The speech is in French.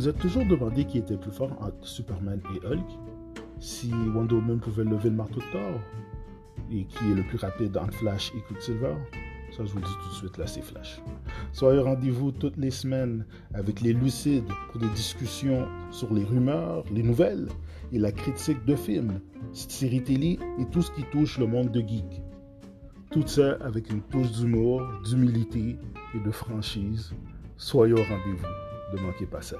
Vous êtes toujours demandé qui était plus fort entre Superman et Hulk Si Wonder Woman pouvait lever le marteau de Thor Et qui est le plus rapide entre Flash et Quicksilver Ça, je vous le dis tout de suite, là, c'est Flash. Soyez rendez-vous toutes les semaines avec les Lucides pour des discussions sur les rumeurs, les nouvelles et la critique de films, séries télé et tout ce qui touche le monde de geek. Tout ça avec une touche d'humour, d'humilité et de franchise. Soyez au rendez-vous. Ne manquez pas ça.